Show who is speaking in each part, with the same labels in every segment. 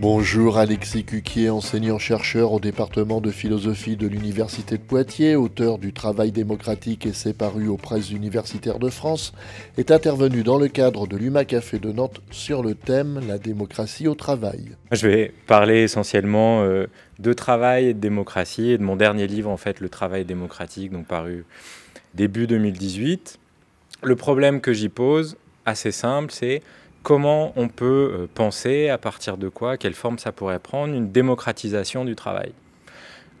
Speaker 1: Bonjour Alexis Cuquier, enseignant-chercheur au département de philosophie de l'Université de Poitiers, auteur du Travail démocratique et c'est paru aux presses universitaires de France, est intervenu dans le cadre de l'UMA Café de Nantes sur le thème La démocratie au travail.
Speaker 2: Je vais parler essentiellement euh, de travail et de démocratie et de mon dernier livre en fait, Le travail démocratique, donc paru début 2018. Le problème que j'y pose, assez simple, c'est comment on peut euh, penser, à partir de quoi, quelle forme ça pourrait prendre, une démocratisation du travail.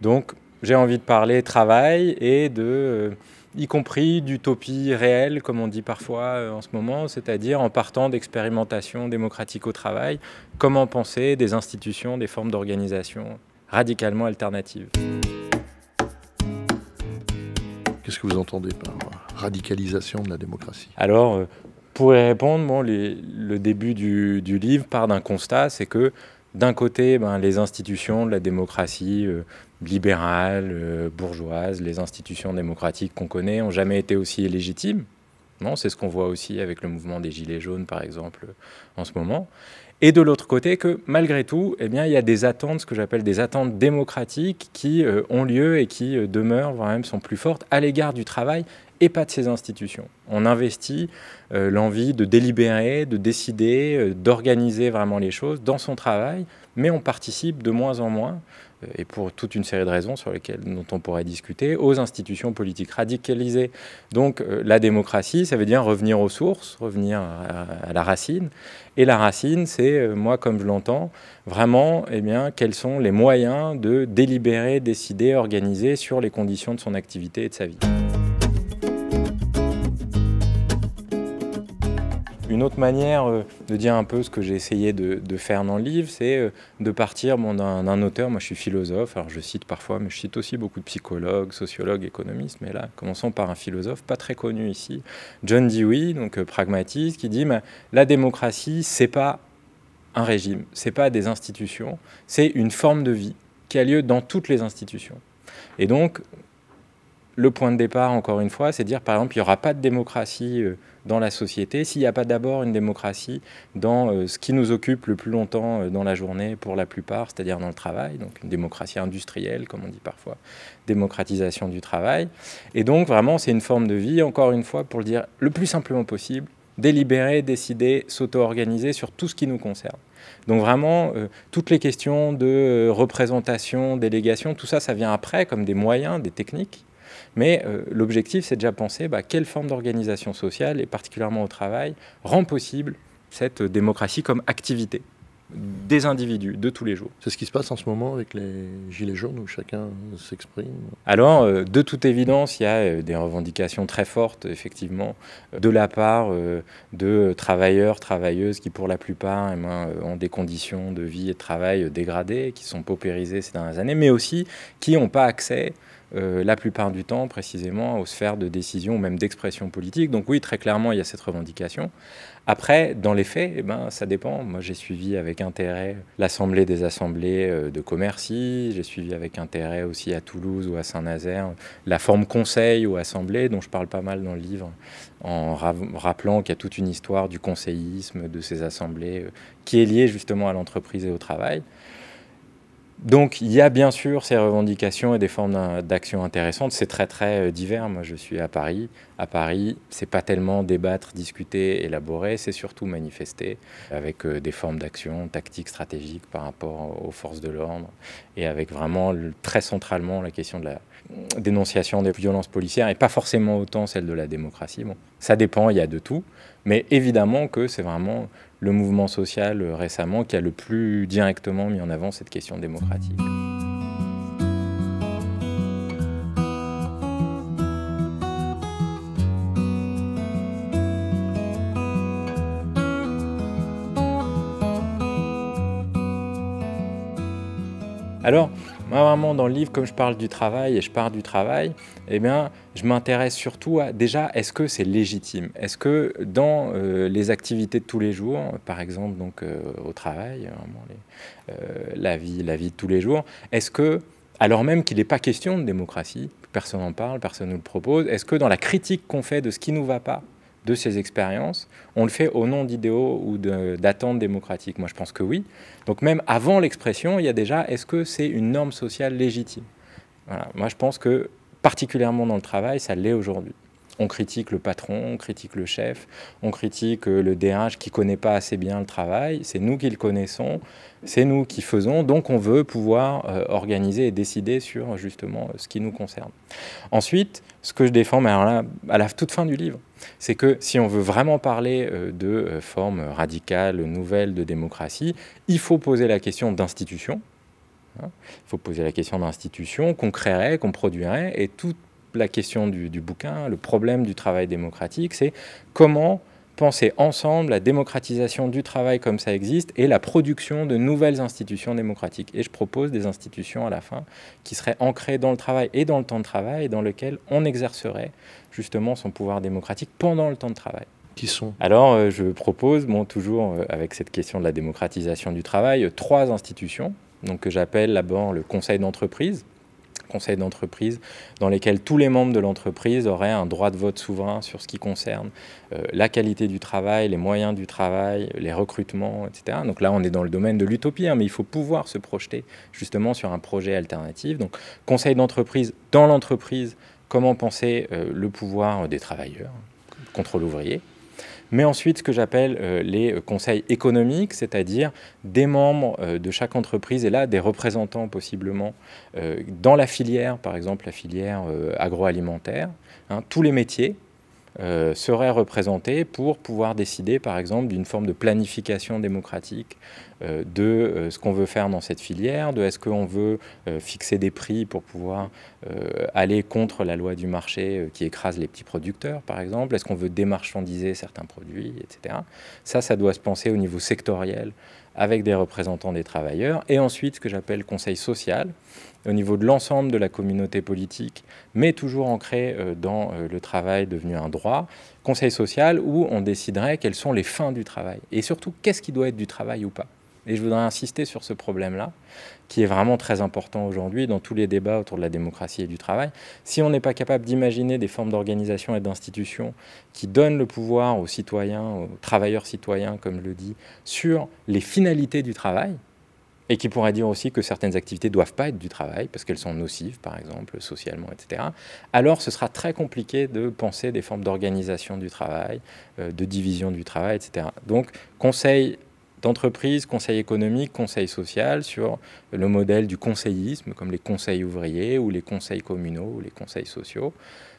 Speaker 2: Donc j'ai envie de parler travail et de, euh, y compris d'utopie réelle, comme on dit parfois euh, en ce moment, c'est-à-dire en partant d'expérimentation démocratique au travail, comment penser des institutions, des formes d'organisation radicalement alternatives.
Speaker 1: Qu'est-ce que vous entendez par radicalisation de la démocratie?
Speaker 2: Alors, pour y répondre, bon, le début du, livre part d'un constat, c'est que d'un côté, ben, les institutions de la démocratie euh, libérale, euh, bourgeoise, les institutions démocratiques qu'on connaît, n'ont jamais été aussi légitimes. Non, c'est ce qu'on voit aussi avec le mouvement des Gilets jaunes, par exemple, en ce moment. Et de l'autre côté, que malgré tout, eh bien, il y a des attentes, ce que j'appelle des attentes démocratiques, qui euh, ont lieu et qui demeurent, voire même sont plus fortes, à l'égard du travail et pas de ces institutions. On investit euh, l'envie de délibérer, de décider, euh, d'organiser vraiment les choses dans son travail, mais on participe de moins en moins, euh, et pour toute une série de raisons sur lesquelles dont on pourrait discuter, aux institutions politiques radicalisées. Donc la démocratie, ça veut dire revenir aux sources, revenir à, la racine. Et la racine, c'est, moi comme je l'entends, vraiment, eh bien, quels sont les moyens de délibérer, décider, organiser sur les conditions de son activité et de sa vie. Une autre manière euh, de dire un peu ce que j'ai essayé de, faire dans le livre, c'est euh, de partir d'un auteur, moi je suis philosophe, alors je cite parfois, mais je cite aussi beaucoup de psychologues, sociologues, économistes, mais là, commençons par un philosophe pas très connu ici, John Dewey, donc euh, pragmatiste, qui dit la démocratie, c'est pas un régime, c'est pas des institutions, c'est une forme de vie qui a lieu dans toutes les institutions. Et donc, le point de départ, encore une fois, c'est dire, par exemple, il n'y aura pas de démocratie dans la société s'il n'y a pas d'abord une démocratie dans euh, ce qui nous occupe le plus longtemps euh, dans la journée, pour la plupart, c'est-à-dire dans le travail, donc une démocratie industrielle, comme on dit parfois, démocratisation du travail. Et donc, vraiment, c'est une forme de vie, encore une fois, pour le dire le plus simplement possible, délibérer, décider, s'auto-organiser sur tout ce qui nous concerne. Donc vraiment, toutes les questions de représentation, délégation, tout ça, ça vient après comme des moyens, des techniques. Mais euh, l'objectif, c'est déjà penser bah, quelle forme d'organisation sociale, et particulièrement au travail, rend possible cette démocratie comme activité des individus de tous les jours.
Speaker 1: C'est ce qui se passe en ce moment avec les Gilets jaunes où chacun s'exprime
Speaker 2: Alors, euh, de toute évidence, il y a euh, des revendications très fortes, effectivement, de la part de travailleurs, travailleuses qui, pour la plupart, eh ben, ont des conditions de vie et de travail dégradées, qui sont paupérisées ces dernières années, mais aussi qui n'ont pas accès euh, la plupart du temps précisément aux sphères de décision ou même d'expression politique. Donc oui, très clairement, il y a cette revendication. Après, dans les faits, eh ben, ça dépend. Moi, j'ai suivi avec intérêt l'Assemblée des assemblées euh, de Commercy, j'ai suivi avec intérêt aussi à Toulouse ou à Saint-Nazaire la forme conseil ou assemblée, dont je parle pas mal dans le livre, en rappelant qu'il y a toute une histoire du conseillisme de ces assemblées euh, qui est liée justement à l'entreprise et au travail. Donc il y a bien sûr ces revendications et des formes d'action intéressantes. C'est très très euh, divers. Moi je suis à Paris. À Paris, c'est pas tellement débattre, discuter, élaborer, c'est surtout manifester avec euh, des formes d'action tactiques, stratégiques par rapport aux forces de l'ordre et avec vraiment très centralement la question de la dénonciation des violences policières et pas forcément autant celle de la démocratie. Bon, ça dépend, il y a de tout. Mais évidemment que c'est vraiment le mouvement social euh, récemment qui a le plus directement mis en avant cette question démocratique. Alors, moi, vraiment, dans le livre, comme je parle du travail et je parle du travail, eh bien, je m'intéresse surtout à, déjà, est-ce que c'est légitime? Est-ce que dans euh, les activités de tous les jours, par exemple, donc euh, au travail, euh, la, vie, la vie de tous les jours, est-ce que, alors même qu'il n'est pas question de démocratie, personne n'en parle, personne ne le propose, est-ce que dans la critique qu'on fait de ce qui ne nous va pas, de ces expériences, on le fait au nom d'idéaux ou d'attentes démocratiques Moi, je pense que oui. Donc même avant l'expression, il y a déjà, est-ce que c'est une norme sociale légitime? Moi, je pense que particulièrement dans le travail, ça l'est aujourd'hui. On critique le patron, on critique le chef, on critique euh, le DRH qui ne connaît pas assez bien le travail. C'est nous qui le connaissons, c'est nous qui faisons, donc on veut pouvoir euh, organiser et décider sur justement ce qui nous concerne. Ensuite, ce que je défends, mais là, à la toute fin du livre, c'est que si on veut vraiment parler euh, de formes radicales, nouvelles de démocratie, il faut poser la question d'institution. Hein. Il faut poser la question d'institution qu'on créerait, qu'on produirait, et toute la question du, bouquin, le problème du travail démocratique, c'est comment penser ensemble la démocratisation du travail comme ça existe et la production de nouvelles institutions démocratiques. Et je propose des institutions à la fin qui seraient ancrées dans le travail et dans le temps de travail et dans lesquelles on exercerait justement son pouvoir démocratique pendant le temps de travail.
Speaker 1: Qui sont?
Speaker 2: Alors euh, je propose, bon, toujours euh, avec cette question de la démocratisation du travail, trois institutions donc, que j'appelle d'abord le conseil d'entreprise, conseils d'entreprise dans lesquels tous les membres de l'entreprise auraient un droit de vote souverain sur ce qui concerne euh, la qualité du travail, les moyens du travail, les recrutements, etc. Donc là, on est dans le domaine de l'utopie, hein, mais il faut pouvoir se projeter justement sur un projet alternatif. Donc conseil d'entreprise dans l'entreprise, comment penser euh, le pouvoir des travailleurs, contrôle ouvrier mais ensuite ce que j'appelle euh, les euh, conseils économiques, c'est-à-dire des membres euh, de chaque entreprise et là des représentants possiblement dans la filière, par exemple la filière agroalimentaire, hein, tous les métiers, euh, seraient représentés pour pouvoir décider, par exemple, d'une forme de planification démocratique euh, de euh, ce qu'on veut faire dans cette filière, de est-ce qu'on veut fixer des prix pour pouvoir aller contre la loi du marché qui écrase les petits producteurs, par exemple, est-ce qu'on veut démarchandiser certains produits, etc. Ça, ça doit se penser au niveau sectoriel avec des représentants des travailleurs, et ensuite ce que j'appelle conseil social, au niveau de l'ensemble de la communauté politique, mais toujours ancré euh, dans euh, le travail devenu un droit, conseil social où on déciderait quelles sont les fins du travail, et surtout qu'est-ce qui doit être du travail ou pas. Et je voudrais insister sur ce problème-là, qui est vraiment très important aujourd'hui dans tous les débats autour de la démocratie et du travail. Si on n'est pas capable d'imaginer des formes d'organisation et d'institutions qui donnent le pouvoir aux citoyens, aux travailleurs citoyens, comme je le dis, sur les finalités du travail, et qui pourrait dire aussi que certaines activités ne doivent pas être du travail parce qu'elles sont nocives, par exemple, socialement, etc., alors ce sera très compliqué de penser des formes d'organisation du travail, euh, de division du travail, etc. Donc, conseil d'entreprise, conseil économique, conseil social, sur le modèle du conseillisme, comme les conseils ouvriers ou les conseils communaux ou les conseils sociaux.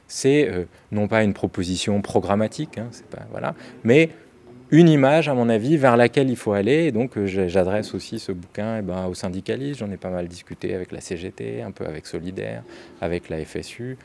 Speaker 2: C'est euh, non pas une proposition programmatique, hein, pas, voilà, mais une image, à mon avis, vers laquelle il faut aller. Et donc, euh, j'adresse aussi ce bouquin eh ben, aux syndicalistes. J'en ai pas mal discuté avec la CGT, un peu avec Solidaire, avec la FSU,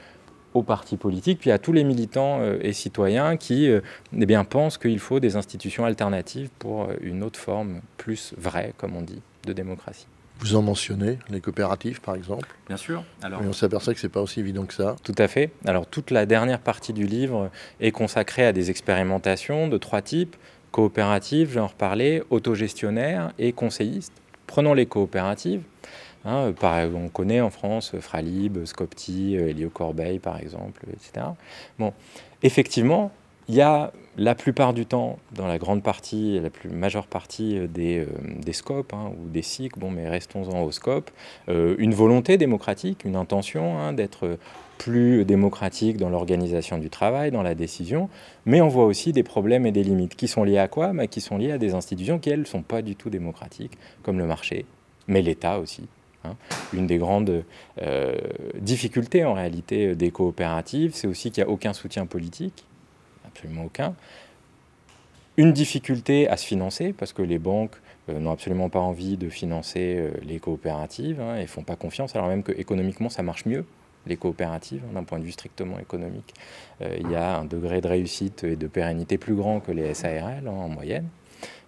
Speaker 2: aux partis politiques, puis à tous les militants euh, et citoyens qui euh, eh bien, pensent qu'il faut des institutions alternatives pour euh, une autre forme plus vraie, comme on dit, de démocratie.
Speaker 1: Vous en mentionnez les coopératives, par exemple?
Speaker 2: Bien sûr.
Speaker 1: Alors, on s'aperçoit que ce n'est pas aussi évident que ça.
Speaker 2: Tout à fait. Alors, toute la dernière partie du livre est consacrée à des expérimentations de trois types coopératives, j'en reparlais, autogestionnaires et conseillistes. Prenons les coopératives. Hein, on connaît en France Fralib, Scopti, Elio Corbeil par exemple, etc. Bon, effectivement, il y a la plupart du temps, dans la grande partie, la plus majeure partie euh, des, euh, scopes hein, ou des cycles, bon, mais restons-en au scope, euh, une volonté démocratique, une intention hein, d'être plus démocratique dans l'organisation du travail, dans la décision, mais on voit aussi des problèmes et des limites qui sont liés à quoi? Mais Qui sont liés à des institutions qui, elles, ne sont pas du tout démocratiques, comme le marché, mais l'État aussi. Hein. Une des grandes euh, difficultés en réalité euh, des coopératives, c'est aussi qu'il n'y a aucun soutien politique, absolument aucun. Une difficulté à se financer, parce que les banques euh, n'ont absolument pas envie de financer les coopératives hein, et ne font pas confiance, alors même que économiquement ça marche mieux, les coopératives, hein, d'un point de vue strictement économique. il y a un degré de réussite et de pérennité plus grand que les SARL en moyenne.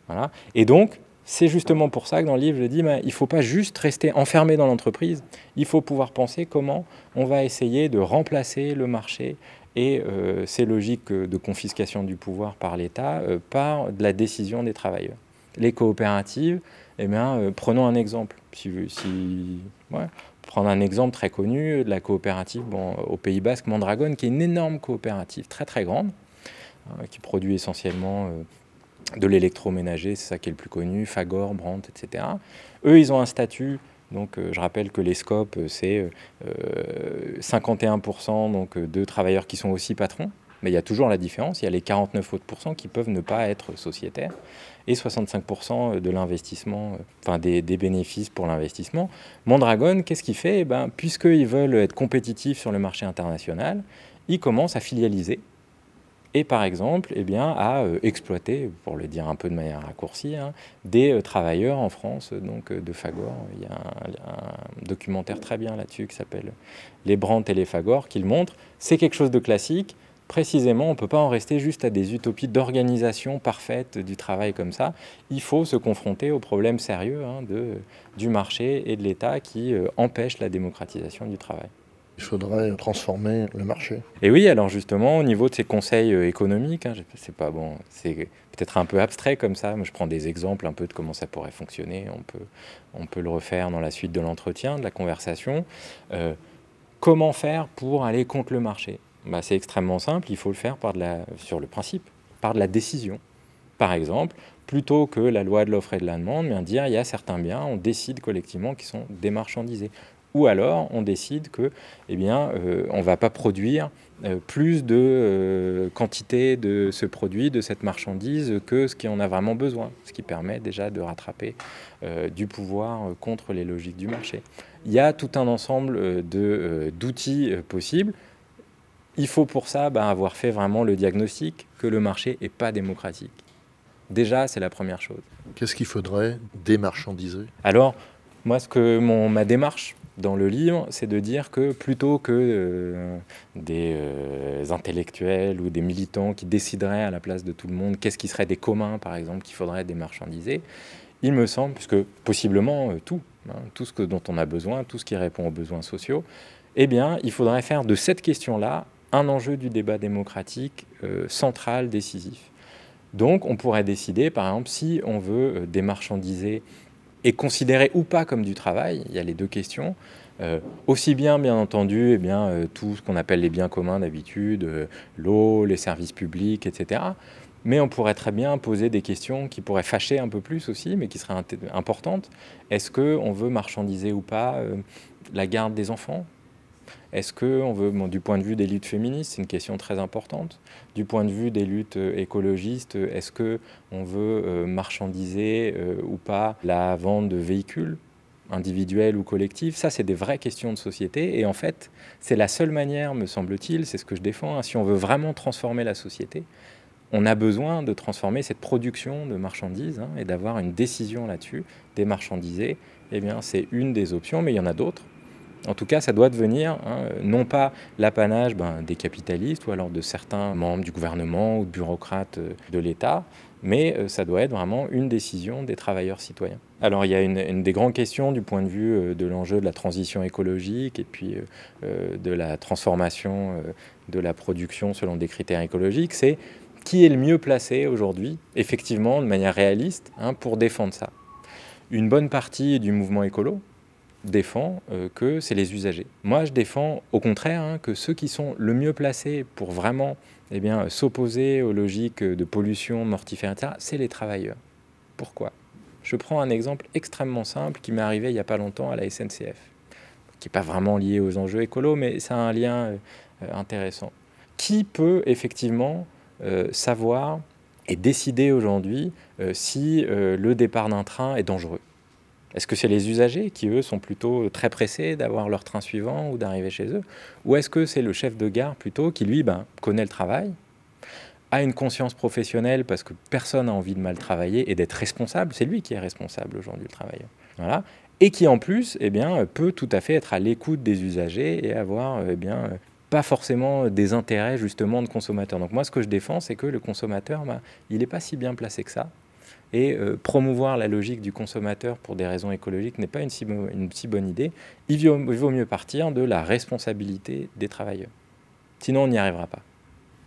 Speaker 2: Voilà. Et donc, c'est justement pour ça que dans le livre, je dis, il ne faut pas juste rester enfermé dans l'entreprise, il faut pouvoir penser comment on va essayer de remplacer le marché et euh, ces logiques de confiscation du pouvoir par l'État euh, par de la décision des travailleurs. Les coopératives, eh euh, prenons un exemple. Si, prendre un exemple très connu de la coopérative au Pays Basque, Mondragon, qui est une énorme coopérative, très très grande, hein, qui produit essentiellement de l'électroménager, c'est ça qui est le plus connu, Fagor, Brandt, etc. Eux, ils ont un statut donc, je rappelle que les scopes, c'est 51% donc, de travailleurs qui sont aussi patrons, mais il y a toujours la différence. Il y a les 49 autres qui peuvent ne pas être sociétaires et 65% de l'investissement, euh, enfin des, bénéfices pour l'investissement. Mondragon, qu'est-ce qu'il fait? Eh ben, Puisqu'ils veulent être compétitifs sur le marché international, ils commencent à filialiser et par exemple eh bien, à euh, exploiter, pour le dire un peu de manière raccourcie, hein, des euh, travailleurs en France, donc de Fagor. Il y a un, documentaire très bien là-dessus qui s'appelle Les Brandt et les Fagor, qui le montre. C'est quelque chose de classique précisément, on ne peut pas en rester juste à des utopies d'organisation parfaite du travail comme ça. Il faut se confronter aux problèmes sérieux hein, de, du marché et de l'État qui euh, empêchent la démocratisation du travail.
Speaker 1: Il faudrait transformer le marché.
Speaker 2: Et oui, alors justement, au niveau de ces conseils euh, économiques, hein, c'est pas bon, c'est peut-être un peu abstrait comme ça, je prends des exemples un peu de comment ça pourrait fonctionner. On peut, on peut le refaire dans la suite de l'entretien, de la conversation. Euh, comment faire pour aller contre le marché? Bah, c'est extrêmement simple, il faut le faire par de la, sur le principe, par de la décision. Par exemple, plutôt que la loi de l'offre et de la demande, bien dire il y a certains biens, on décide collectivement qui sont démarchandisés. Ou alors on décide que, eh bien, euh, on ne va pas produire euh, plus de euh, quantité de ce produit, de cette marchandise, que ce qui en a vraiment besoin, ce qui permet déjà de rattraper du pouvoir contre les logiques du marché. Il y a tout un ensemble d'outils possibles. Il faut pour ça bah, avoir fait vraiment le diagnostic que le marché n'est pas démocratique. Déjà, c'est la première chose.
Speaker 1: Qu'est-ce qu'il faudrait démarchandiser?
Speaker 2: Alors, moi, ce que mon, ma démarche dans le livre, c'est de dire que plutôt que euh, des euh, intellectuels ou des militants qui décideraient à la place de tout le monde qu'est-ce qui serait des communs, par exemple, qu'il faudrait démarchandiser, il me semble, puisque possiblement euh, tout, hein, tout ce que, dont on a besoin, tout ce qui répond aux besoins sociaux, eh bien, il faudrait faire de cette question-là un enjeu du débat démocratique central, décisif. Donc on pourrait décider, par exemple, si on veut démarchandiser et considérer ou pas comme du travail, il y a les deux questions, euh, aussi bien, bien entendu, eh bien, tout ce qu'on appelle les biens communs d'habitude, l'eau, les services publics, etc. Mais on pourrait très bien poser des questions qui pourraient fâcher un peu plus aussi, mais qui seraient importantes. Est-ce qu'on veut marchandiser ou pas la garde des enfants? Est-ce que veut, du point de vue des luttes féministes, c'est une question très importante. Du point de vue des luttes euh, écologistes, est-ce que on veut euh, marchandiser euh, ou pas la vente de véhicules individuels ou collectifs? Ça, c'est des vraies questions de société. Et en fait, c'est la seule manière, me semble-t-il, c'est ce que je défends, hein, si on veut vraiment transformer la société, on a besoin de transformer cette production de marchandises hein, et d'avoir une décision là-dessus, démarchandiser. Eh bien, c'est une des options, mais il y en a d'autres. En tout cas, ça doit devenir hein, non pas l'apanage ben, des capitalistes ou alors de certains membres du gouvernement ou de bureaucrates euh, de l'État, mais euh, ça doit être vraiment une décision des travailleurs citoyens. Alors il y a une, des grandes questions du point de vue euh, de l'enjeu de la transition écologique et puis de la transformation de la production selon des critères écologiques, c'est qui est le mieux placé aujourd'hui, effectivement, de manière réaliste, hein, pour défendre ça. Une bonne partie du mouvement écolo, défend euh, que c'est les usagers. Moi, je défends au contraire hein, que ceux qui sont le mieux placés pour vraiment eh bien, s'opposer aux logiques de pollution, mortifère, etc., c'est les travailleurs. Pourquoi? Je prends un exemple extrêmement simple qui m'est arrivé il n'y a pas longtemps à la SNCF, qui n'est pas vraiment lié aux enjeux écolos, mais ça a un lien euh, intéressant. Qui peut effectivement euh, savoir et décider aujourd'hui si le départ d'un train est dangereux? Est-ce que c'est les usagers qui, eux, sont plutôt très pressés d'avoir leur train suivant ou d'arriver chez eux? Ou est-ce que c'est le chef de gare plutôt qui, lui, ben, connaît le travail, a une conscience professionnelle parce que personne n'a envie de mal travailler et d'être responsable? C'est lui qui est responsable aujourd'hui, le travailleur. Voilà. Et qui, en plus, eh peut tout à fait être à l'écoute des usagers et avoir eh bien, pas forcément des intérêts justement de consommateurs. Donc moi, ce que je défends, c'est que le consommateur, ben, il n'est pas si bien placé que ça. Et euh, promouvoir la logique du consommateur pour des raisons écologiques n'est pas une si, une si, bonne idée. Il vaut, il vaut, mieux partir de la responsabilité des travailleurs. Sinon, on n'y arrivera pas.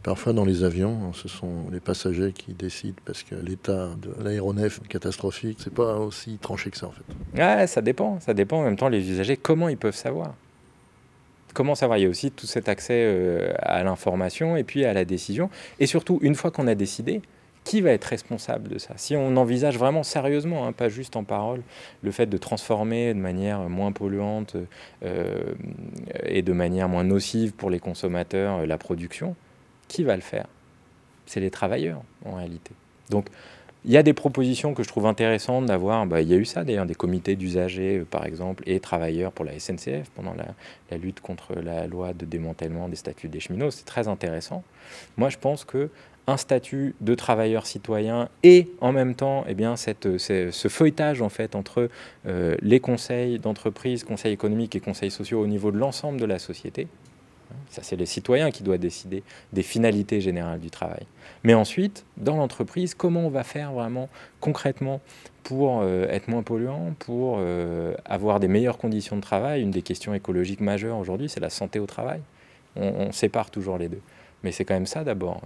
Speaker 1: Parfois, dans les avions, ce sont les passagers qui décident parce que l'état de l'aéronef catastrophique. C'est pas aussi tranché que ça, en fait.
Speaker 2: Ouais, ça dépend. Ça dépend. En même temps, les usagers, comment ils peuvent savoir? Comment savoir? Il y a aussi tout cet accès euh, à l'information et puis à la décision. Et surtout, une fois qu'on a décidé, qui va être responsable de ça? Si on envisage vraiment sérieusement, hein, pas juste en parole, le fait de transformer de manière moins polluante euh, et de manière moins nocive pour les consommateurs la production, qui va le faire? C'est les travailleurs en réalité. Donc il y a des propositions que je trouve intéressantes d'avoir. Bah, il y a eu ça d'ailleurs, des comités d'usagers, euh, par exemple, et travailleurs pour la SNCF pendant la, lutte contre la loi de démantèlement des statuts des cheminots. C'est très intéressant. Moi, je pense que un statut de travailleur citoyen et en même temps eh bien, cette, ce feuilletage en fait entre euh, les conseils d'entreprise, conseils économiques et conseils sociaux au niveau de l'ensemble de la société, ça, c'est les citoyens qui doivent décider des finalités générales du travail. Mais ensuite, dans l'entreprise, comment on va faire vraiment concrètement pour euh, être moins polluant, pour euh, avoir des meilleures conditions de travail? Une des questions écologiques majeures aujourd'hui, c'est la santé au travail. On, sépare toujours les deux. Mais c'est quand même ça d'abord.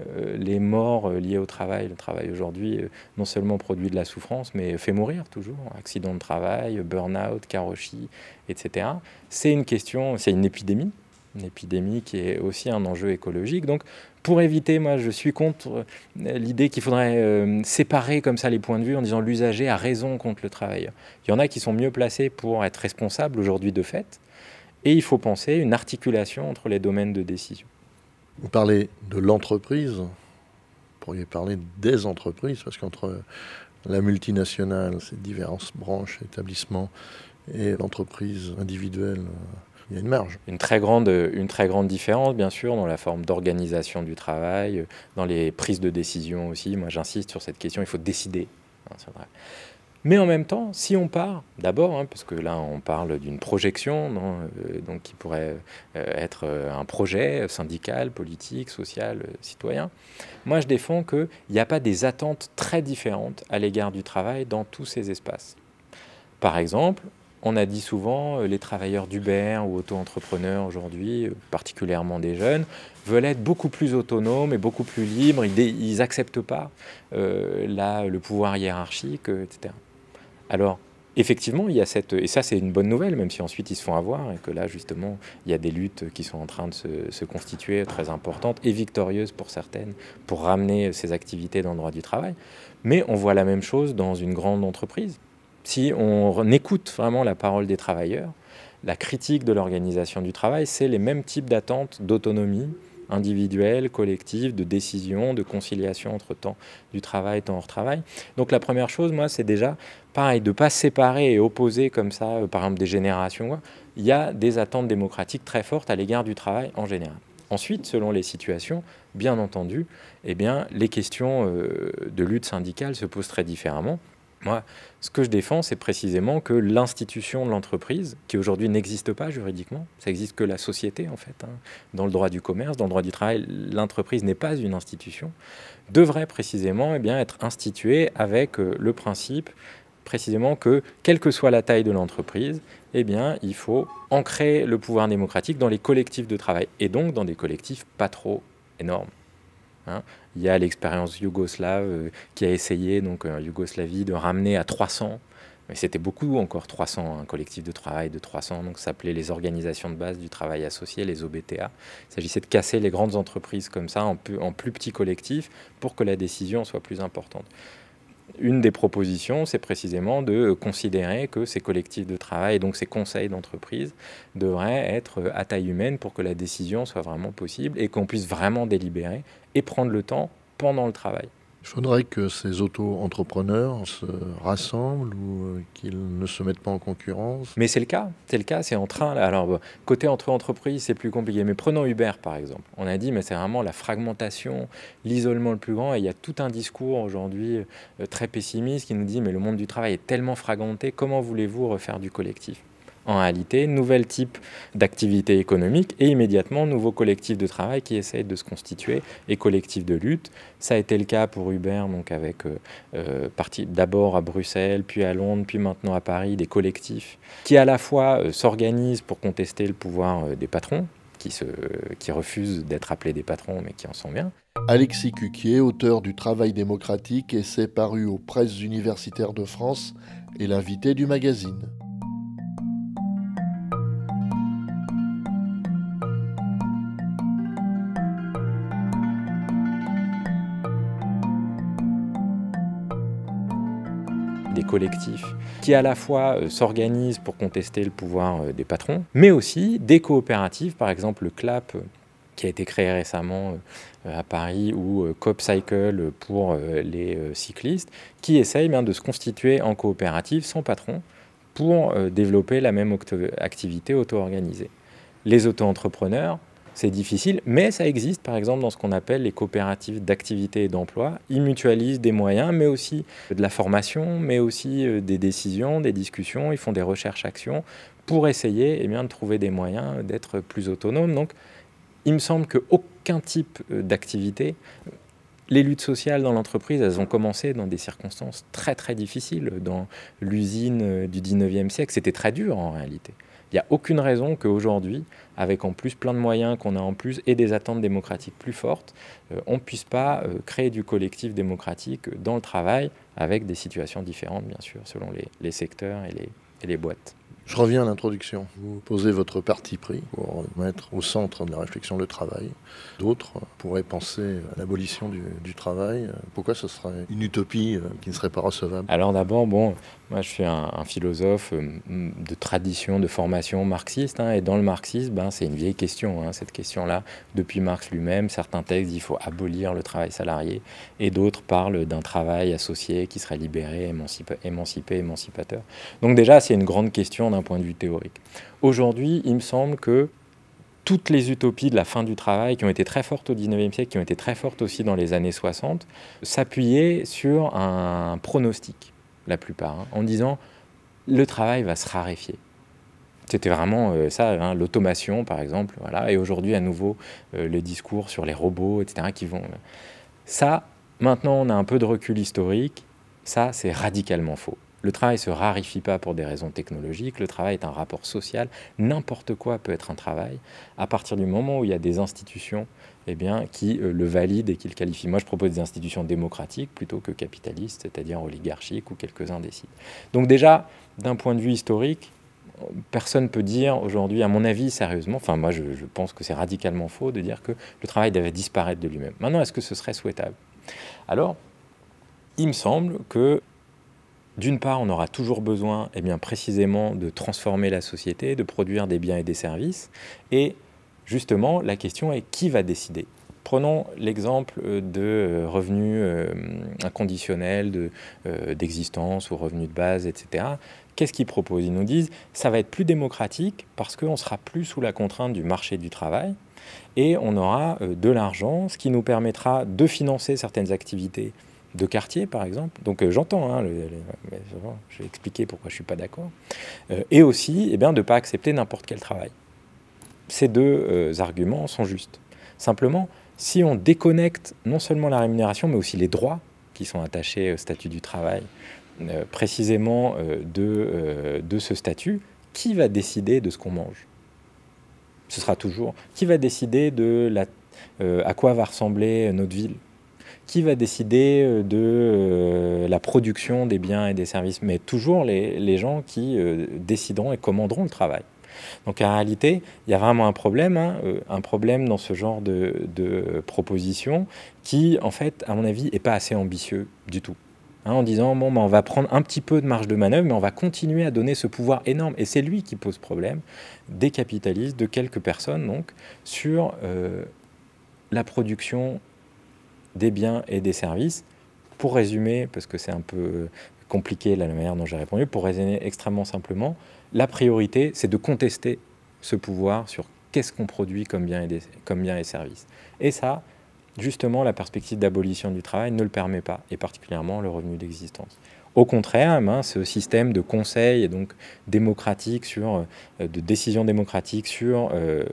Speaker 2: Euh, les morts liées au travail, le travail aujourd'hui, non seulement produit de la souffrance, mais fait mourir toujours. Accident de travail, burn-out, karoshi, etc. C'est une question, c'est une épidémie une épidémie qui est aussi un enjeu écologique. Donc, pour éviter, moi, je suis contre euh, l'idée qu'il faudrait euh, séparer comme ça les points de vue en disant l'usager a raison contre le travailleur. Il y en a qui sont mieux placés pour être responsables aujourd'hui de fait, et il faut penser une articulation entre les domaines de décision.
Speaker 1: Vous parlez de l'entreprise, vous pourriez parler des entreprises, parce qu'entre la multinationale, ces diverses branches, établissements, et l'entreprise individuelle, il y a une marge.
Speaker 2: Une très, grande, une très grande différence, bien sûr, dans la forme d'organisation du travail, dans les prises de décision aussi. Moi, j'insiste sur cette question, il faut décider. Mais en même temps, si on part, d'abord, hein, parce que là on parle d'une projection, euh, donc qui pourrait euh, être euh, un projet syndical, politique, social, citoyen, moi je défends qu'il n'y a pas des attentes très différentes à l'égard du travail dans tous ces espaces. Par exemple, on a dit souvent, les travailleurs d'Uber ou auto-entrepreneurs aujourd'hui, particulièrement des jeunes, veulent être beaucoup plus autonomes et beaucoup plus libres. Ils n'acceptent pas le pouvoir hiérarchique, etc. Alors, effectivement, il y a cette... Et ça, c'est une bonne nouvelle, même si ensuite ils se font avoir, et que là, justement, il y a des luttes qui sont en train de se, constituer, très importantes et victorieuses pour certaines, pour ramener ces activités dans le droit du travail. Mais on voit la même chose dans une grande entreprise si on écoute vraiment la parole des travailleurs, la critique de l'organisation du travail, c'est les mêmes types d'attentes d'autonomie individuelle, collective, de décision, de conciliation entre temps du travail, temps hors travail. Donc la première chose, moi, c'est déjà, pareil, de ne pas séparer et opposer comme ça, euh, par exemple, des générations. Il y a des attentes démocratiques très fortes à l'égard du travail en général. Ensuite, selon les situations, bien entendu, eh les questions euh, de lutte syndicale se posent très différemment. Moi, ce que je défends, c'est précisément que l'institution de l'entreprise, qui aujourd'hui n'existe pas juridiquement, ça existe que la société en fait, hein. dans le droit du commerce, dans le droit du travail, l'entreprise n'est pas une institution, devrait précisément eh être instituée avec euh, le principe précisément que, quelle que soit la taille de l'entreprise, eh bien, il faut ancrer le pouvoir démocratique dans les collectifs de travail, et donc dans des collectifs pas trop énormes. Hein. Il y a l'expérience yougoslave euh, qui a essayé, donc en Yougoslavie, de ramener à 300 mais c'était beaucoup encore 300, un collectif de travail de 300, donc ça s'appelait les organisations de base du travail associé, les OBTA. Il s'agissait de casser les grandes entreprises comme ça en, en plus petits collectifs pour que la décision soit plus importante. Une des propositions, c'est précisément de considérer que ces collectifs de travail, donc ces conseils d'entreprise, devraient être à taille humaine pour que la décision soit vraiment possible et qu'on puisse vraiment délibérer et prendre le temps pendant le travail.
Speaker 1: Il faudrait que ces auto-entrepreneurs se rassemblent ou euh, qu'ils ne se mettent pas en concurrence.
Speaker 2: Mais c'est le cas, c'est le cas, c'est en train. Alors, côté entre entreprises, c'est plus compliqué. Mais prenons Uber, par exemple. On a dit, mais c'est vraiment la fragmentation, l'isolement le plus grand. Et il y a tout un discours aujourd'hui euh, très pessimiste qui nous dit, mais le monde du travail est tellement fragmenté, comment voulez-vous refaire du collectif? En réalité, nouvel type d'activité économique et immédiatement nouveau collectif de travail qui essaye de se constituer et collectif de lutte. Ça a été le cas pour Uber, donc avec euh, euh d'abord à Bruxelles, puis à Londres, puis maintenant à Paris, des collectifs qui à la fois euh, s'organisent pour contester le pouvoir des patrons, qui, se, qui refusent d'être appelés des patrons, mais qui en sont bien.
Speaker 1: Alexis Cuquier, auteur du Travail démocratique, s'est paru aux presses universitaires de France, et l'invité du magazine.
Speaker 2: Collectifs qui à la fois euh, s'organisent pour contester le pouvoir euh, des patrons, mais aussi des coopératives, par exemple le CLAP qui a été créé récemment à Paris ou CopCycle pour les cyclistes, qui essayent bien de se constituer en coopérative sans patron pour développer la même activité auto-organisée. Les auto-entrepreneurs, c'est difficile, mais ça existe par exemple dans ce qu'on appelle les coopératives d'activité et d'emploi. Ils mutualisent des moyens, mais aussi de la formation, mais aussi euh, des décisions, des discussions. Ils font des recherches-actions pour essayer eh bien, de trouver des moyens d'être plus autonomes. Donc, il me semble qu'aucun type euh, d'activité, les luttes sociales dans l'entreprise, elles ont commencé dans des circonstances très très difficiles. Dans l'usine euh, du 19e siècle, c'était très dur en réalité. Il n'y a aucune raison qu'aujourd'hui, avec en plus plein de moyens qu'on a en plus et des attentes démocratiques plus fortes, euh, on ne puisse pas euh, créer du collectif démocratique dans le travail avec des situations différentes, bien sûr, selon les, secteurs et les boîtes.
Speaker 1: Je reviens à l'introduction. Vous posez votre parti pris pour mettre au centre de la réflexion le travail. D'autres pourraient penser à l'abolition du, travail. Pourquoi ce serait une utopie euh, qui ne serait pas recevable?
Speaker 2: Alors d'abord, bon, moi je suis un, philosophe euh, de tradition, de formation marxiste, hein, et dans le marxisme, ben, c'est une vieille question, hein, cette question-là. Depuis Marx lui-même, certains textes qu'il faut abolir le travail salarié, et d'autres parlent d'un travail associé qui serait libéré, émancipé émancipateur. Donc déjà, c'est une grande question d'un point de vue théorique. Aujourd'hui, il me semble que toutes les utopies de la fin du travail, qui ont été très fortes au 19e siècle, qui ont été très fortes aussi dans les années 60, s'appuyaient sur un pronostic, la plupart, hein, en disant le travail va se raréfier. C'était vraiment euh, ça, hein, l'automation par exemple, voilà. Et aujourd'hui, à nouveau, euh, le discours sur les robots, etc., qui vont. Euh, ça, maintenant, on a un peu de recul historique. Ça, c'est radicalement faux. Le travail ne se raréfie pas pour des raisons technologiques, le travail est un rapport social, n'importe quoi peut être un travail, à partir du moment où il y a des institutions eh bien, qui euh, le valident et qui le qualifient. Moi, je propose des institutions démocratiques plutôt que capitalistes, c'est-à-dire oligarchiques où quelques-uns décident. Donc déjà, d'un point de vue historique, personne ne peut dire aujourd'hui, à mon avis, sérieusement, enfin moi je, je pense que c'est radicalement faux de dire que le travail devait disparaître de lui-même. Maintenant, est-ce que ce serait souhaitable? Alors, il me semble que d'une part, on aura toujours besoin eh bien, précisément de transformer la société, de produire des biens et des services. Et justement, la question est qui va décider? Prenons l'exemple de euh, revenus euh, inconditionnels, euh, d'existence ou revenus de base, etc. Qu'est-ce qu'ils proposent? Ils nous disent ça va être plus démocratique parce qu'on sera plus sous la contrainte du marché du travail et on aura de l'argent, ce qui nous permettra de financer certaines activités de quartier, par exemple. Donc euh, j'entends, hein, je vais expliquer pourquoi je ne suis pas d'accord. Euh, et aussi eh bien, de ne pas accepter n'importe quel travail. Ces deux euh, arguments sont justes. Simplement, si on déconnecte non seulement la rémunération, mais aussi les droits qui sont attachés au statut du travail, précisément de, de ce statut, qui va décider de ce qu'on mange? Ce sera toujours qui va décider de la, à quoi va ressembler notre ville? Qui va décider euh, de euh, la production des biens et des services Mais toujours les, gens qui euh, décideront et commanderont le travail. Donc en réalité, il y a vraiment un problème, hein, un problème dans ce genre de, proposition qui, en fait, à mon avis, n'est pas assez ambitieux du tout. Hein, en disant, bon, ben, on va prendre un petit peu de marge de manœuvre, mais on va continuer à donner ce pouvoir énorme. Et c'est lui qui pose problème des capitalistes, de quelques personnes, donc, sur la production des biens et des services. Pour résumer, parce que c'est un peu compliqué la manière dont j'ai répondu, pour résumer extrêmement simplement, la priorité, c'est de contester ce pouvoir sur qu'est-ce qu'on produit comme biens et, et services. Et ça, justement, la perspective d'abolition du travail ne le permet pas, et particulièrement le revenu d'existence. Au contraire, hein, ce système de conseil donc démocratique sur, euh, de décision démocratique sur euh,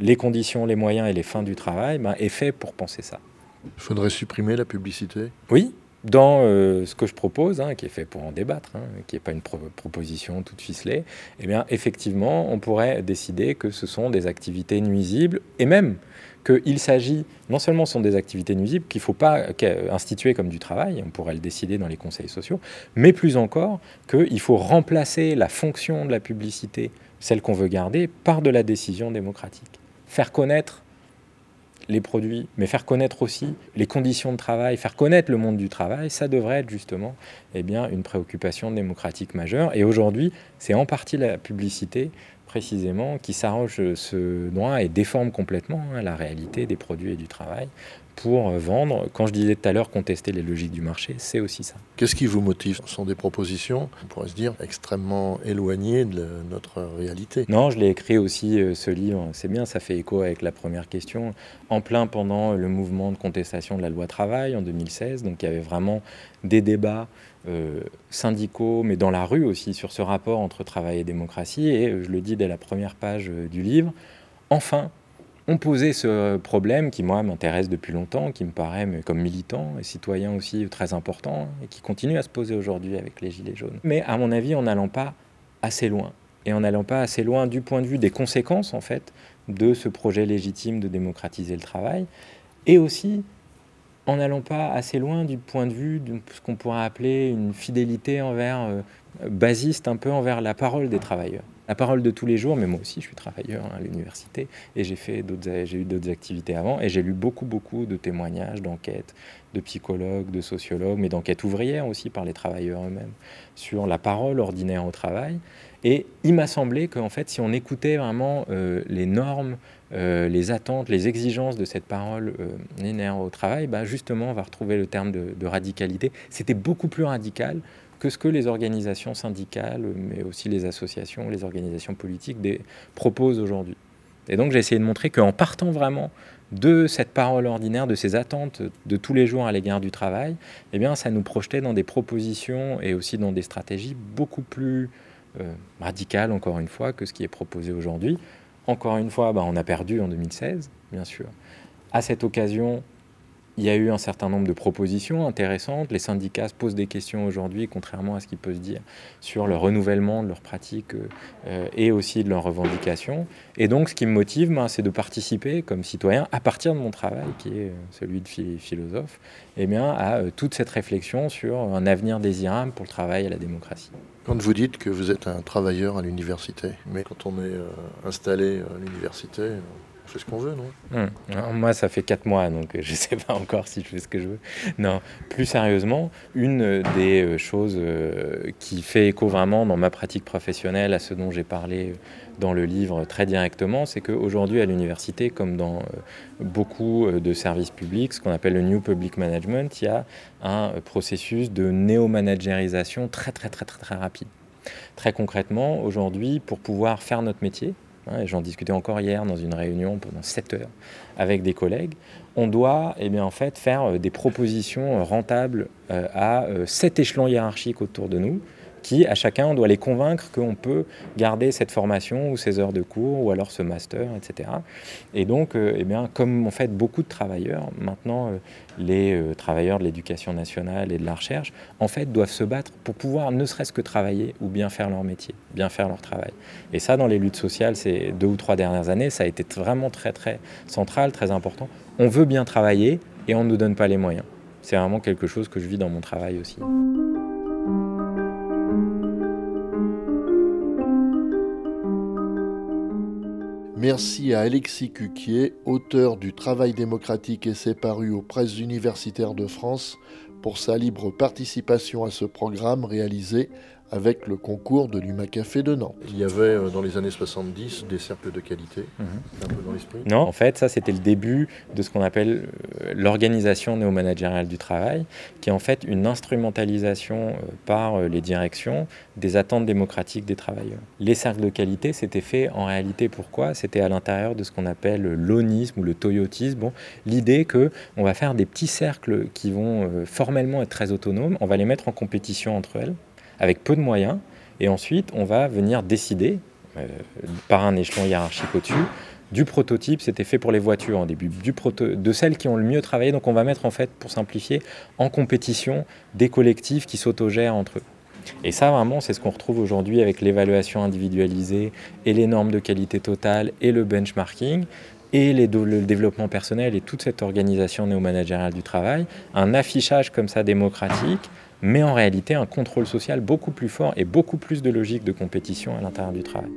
Speaker 2: les conditions, les moyens et les fins du travail ben, est fait pour penser ça.
Speaker 1: Il faudrait supprimer la publicité
Speaker 2: Oui, dans euh, ce que je propose, hein, qui est fait pour en débattre, hein, qui n'est pas une proposition toute ficelée, eh bien, effectivement, on pourrait décider que ce sont des activités nuisibles, et même qu'il s'agit, non seulement ce sont des activités nuisibles qu'il ne faut pas instituer comme du travail, on pourrait le décider dans les conseils sociaux, mais plus encore qu'il faut remplacer la fonction de la publicité, celle qu'on veut garder, par de la décision démocratique. Faire connaître les produits, mais faire connaître aussi les conditions de travail, faire connaître le monde du travail, ça devrait être justement eh une préoccupation démocratique majeure. Et aujourd'hui, c'est en partie la publicité précisément qui s'arroge ce droit et déforme complètement hein, la réalité des produits et du travail pour vendre. Quand je disais tout à l'heure contester les logiques du marché, c'est aussi ça.
Speaker 1: Qu'est-ce qui vous motive? Ce sont des propositions, on pourrait se dire, extrêmement éloignées de notre réalité.
Speaker 2: Non, je l'ai écrit aussi, euh, ce livre, c'est bien, ça fait écho avec la première question, en plein pendant le mouvement de contestation de la loi travail en 2016, donc il y avait vraiment des débats euh, syndicaux, mais dans la rue aussi, sur ce rapport entre travail et démocratie, et je le dis dès la première page euh, du livre, enfin, ont posé ce problème qui, moi, m'intéresse depuis longtemps, qui me paraît, mais comme militant et citoyen aussi, très important, et qui continue à se poser aujourd'hui avec les Gilets jaunes. Mais à mon avis, en n'allant pas assez loin, et en n'allant pas assez loin du point de vue des conséquences, en fait, de ce projet légitime de démocratiser le travail, et aussi en n'allant pas assez loin du point de vue de ce qu'on pourrait appeler une fidélité envers, euh, basiste un peu envers la parole des travailleurs la parole de tous les jours, mais moi aussi je suis travailleur à l'université et j'ai fait d'autres, j'ai eu d'autres activités avant et j'ai lu beaucoup beaucoup de témoignages, d'enquêtes, de psychologues, de sociologues, mais d'enquêtes ouvrières aussi par les travailleurs eux-mêmes sur la parole ordinaire au travail. Et il m'a semblé qu'en fait, si on écoutait vraiment euh, les normes, euh, les attentes, les exigences de cette parole euh, ordinaire au travail, bah justement, on va retrouver le terme de, de radicalité. C'était beaucoup plus radical que ce que les organisations syndicales, mais aussi les associations, les organisations politiques proposent aujourd'hui. Et donc j'ai essayé de montrer qu'en partant vraiment de cette parole ordinaire, de ces attentes de tous les jours à l'égard du travail, eh bien, ça nous projetait dans des propositions et aussi dans des stratégies beaucoup plus euh, radicales, encore une fois, que ce qui est proposé aujourd'hui. Encore une fois, bah, on a perdu en 2016, bien sûr. À cette occasion, il y a eu un certain nombre de propositions intéressantes. Les syndicats se posent des questions aujourd'hui, contrairement à ce qui peut se dire sur le renouvellement de leurs pratiques euh, et aussi de leurs revendications. Et donc, ce qui me motive, ben, c'est de participer comme citoyen, à partir de mon travail, qui est euh, celui de philosophe, eh bien, à euh, toute cette réflexion sur un avenir désirable pour le travail et la démocratie.
Speaker 1: Quand vous dites que vous êtes un travailleur à l'université, mais quand on est installé à l'université, fait ce qu'on veut, non?
Speaker 2: Hum. Moi, ça fait 4 mois, donc euh, je ne sais pas encore si je fais ce que je veux. Non, plus sérieusement, une des euh, choses euh, qui fait écho vraiment dans ma pratique professionnelle à ce dont j'ai parlé dans le livre très directement, c'est qu'aujourd'hui à l'université, comme dans beaucoup de services publics, ce qu'on appelle le New Public Management, il y a un processus de néo-managérisation très très très très très rapide. Très concrètement, aujourd'hui, pour pouvoir faire notre métier, Hein, j'en discutais encore hier dans une réunion pendant 7 heures avec des collègues, on doit eh bien, en fait, faire euh, des propositions euh, rentables euh, à sept échelons hiérarchiques autour de nous qui, à chacun, on doit les convaincre qu'on peut garder cette formation ou ces heures de cours ou alors ce master, etc. Et donc, euh, eh bien, comme en fait beaucoup de travailleurs, maintenant, euh, les euh, travailleurs de l'éducation nationale et de la recherche, en fait, doivent se battre pour pouvoir ne serait-ce que travailler ou bien faire leur métier, bien faire leur travail. Et ça, dans les luttes sociales, ces deux ou trois dernières années, ça a été vraiment très, très central, très important. On veut bien travailler et on ne nous donne pas les moyens. C'est vraiment quelque chose que je vis dans mon travail aussi.
Speaker 1: Merci à Alexis Cuquier, auteur du Travail démocratique et c'est paru aux presses universitaires de France, pour sa libre participation à ce programme réalisé avec le concours de l'UMACafé de Nantes. Il y avait euh, dans les années 70 des cercles de qualité, mhm. un peu dans l'esprit?
Speaker 2: Non, en fait, ça c'était le début de ce qu'on appelle euh, l'organisation néo-managériale du travail, qui est en fait une instrumentalisation euh, par les directions des attentes démocratiques des travailleurs. Les cercles de qualité, c'était fait en réalité pourquoi? C'était à l'intérieur de ce qu'on appelle l'onisme ou le toyotisme. Bon, L'idée que on va faire des petits cercles qui vont formellement être très autonomes, on va les mettre en compétition entre elles avec peu de moyens, et ensuite on va venir décider, euh, par un échelon hiérarchique au-dessus, du prototype, c'était fait pour les voitures en début, du de celles qui ont le mieux travaillé, donc on va mettre en fait, pour simplifier, en compétition des collectifs qui s'autogèrent entre eux. Et ça, vraiment, c'est ce qu'on retrouve aujourd'hui avec l'évaluation individualisée et les normes de qualité totale et le benchmarking et les, le développement personnel et toute cette organisation néo-managériale du travail, un affichage comme ça démocratique, mais en réalité un contrôle social beaucoup plus fort et beaucoup plus de logique de compétition à l'intérieur du travail.